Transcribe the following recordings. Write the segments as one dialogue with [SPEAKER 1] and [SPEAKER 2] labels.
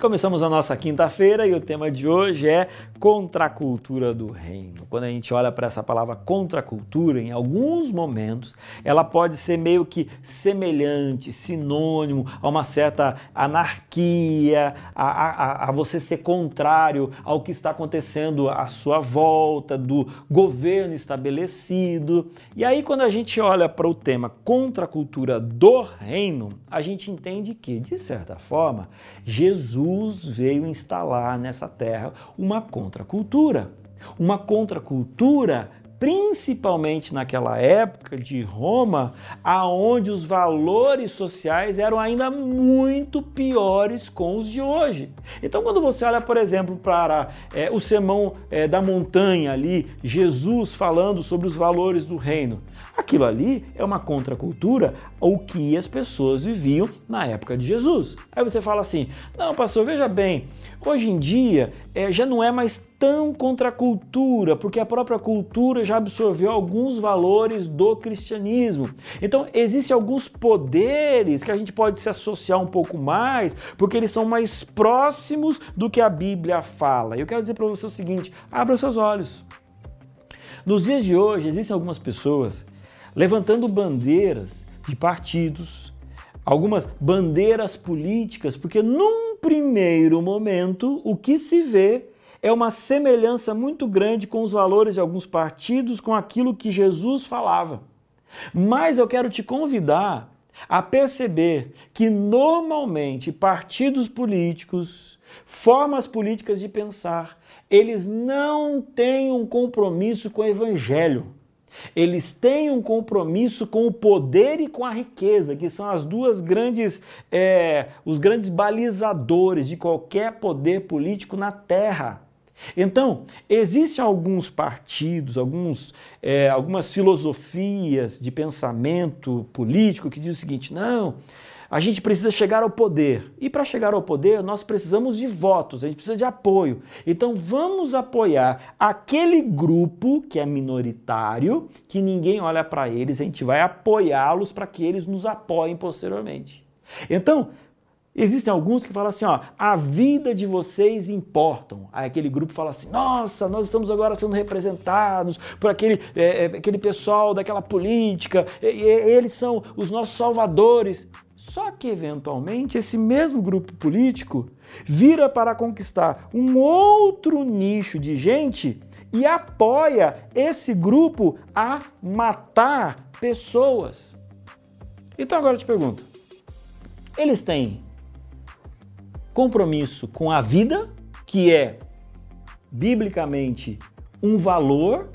[SPEAKER 1] Começamos a nossa quinta-feira e o tema de hoje é contracultura do reino. Quando a gente olha para essa palavra contracultura, em alguns momentos ela pode ser meio que semelhante, sinônimo a uma certa anarquia, a, a, a você ser contrário ao que está acontecendo à sua volta, do governo estabelecido. E aí, quando a gente olha para o tema contracultura do reino, a gente entende que, de certa forma, Jesus Jesus veio instalar nessa terra uma contracultura. Uma contracultura principalmente naquela época de Roma, aonde os valores sociais eram ainda muito piores com os de hoje. Então, quando você olha, por exemplo, para é, o sermão é, da montanha ali, Jesus falando sobre os valores do reino, aquilo ali é uma contracultura ao que as pessoas viviam na época de Jesus. Aí você fala assim: não, pastor, veja bem, hoje em dia é, já não é mais tão contra a cultura, porque a própria cultura já absorveu alguns valores do cristianismo. Então, existem alguns poderes que a gente pode se associar um pouco mais, porque eles são mais próximos do que a Bíblia fala. Eu quero dizer para você o seguinte: abra os seus olhos. Nos dias de hoje, existem algumas pessoas levantando bandeiras de partidos, algumas bandeiras políticas, porque num primeiro momento o que se vê é uma semelhança muito grande com os valores de alguns partidos, com aquilo que Jesus falava. Mas eu quero te convidar a perceber que normalmente partidos políticos, formas políticas de pensar, eles não têm um compromisso com o evangelho. Eles têm um compromisso com o poder e com a riqueza, que são as duas grandes, é, os grandes balizadores de qualquer poder político na Terra. Então, existem alguns partidos, alguns, é, algumas filosofias de pensamento político que dizem o seguinte: não, a gente precisa chegar ao poder. E para chegar ao poder, nós precisamos de votos, a gente precisa de apoio. Então, vamos apoiar aquele grupo que é minoritário, que ninguém olha para eles, a gente vai apoiá-los para que eles nos apoiem posteriormente. Então, Existem alguns que falam assim, ó, a vida de vocês importam. Aí aquele grupo fala assim, nossa, nós estamos agora sendo representados por aquele, é, é aquele pessoal daquela política, e, e, eles são os nossos salvadores. Só que, eventualmente, esse mesmo grupo político vira para conquistar um outro nicho de gente e apoia esse grupo a matar pessoas. Então agora eu te pergunto: eles têm compromisso com a vida, que é biblicamente um valor,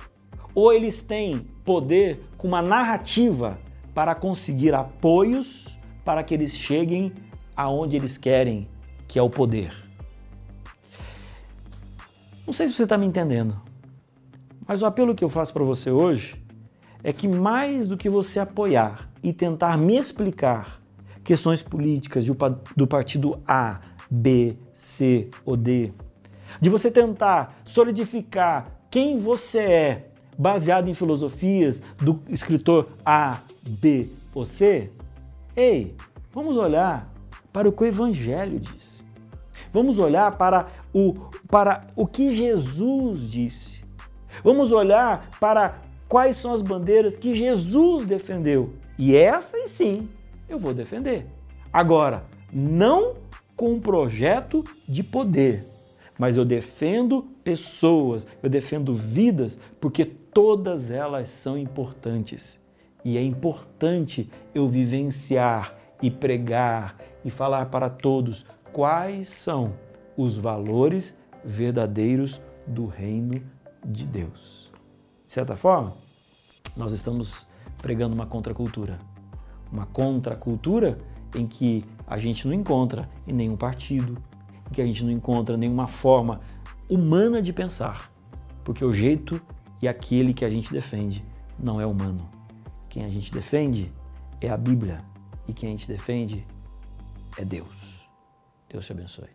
[SPEAKER 1] ou eles têm poder com uma narrativa para conseguir apoios para que eles cheguem aonde eles querem, que é o poder. Não sei se você está me entendendo, mas o apelo que eu faço para você hoje é que mais do que você apoiar e tentar me explicar questões políticas do partido A, B, C ou D. De você tentar solidificar quem você é baseado em filosofias do escritor A, B ou C. Ei, vamos olhar para o que o Evangelho diz. Vamos olhar para o, para o que Jesus disse. Vamos olhar para quais são as bandeiras que Jesus defendeu. E essas sim eu vou defender. Agora, não com um projeto de poder, mas eu defendo pessoas, eu defendo vidas, porque todas elas são importantes. E é importante eu vivenciar e pregar e falar para todos quais são os valores verdadeiros do reino de Deus. De certa forma, nós estamos pregando uma contracultura. Uma contracultura em que a gente não encontra em nenhum partido, em que a gente não encontra nenhuma forma humana de pensar, porque o jeito e aquele que a gente defende não é humano. Quem a gente defende é a Bíblia e quem a gente defende é Deus. Deus te abençoe.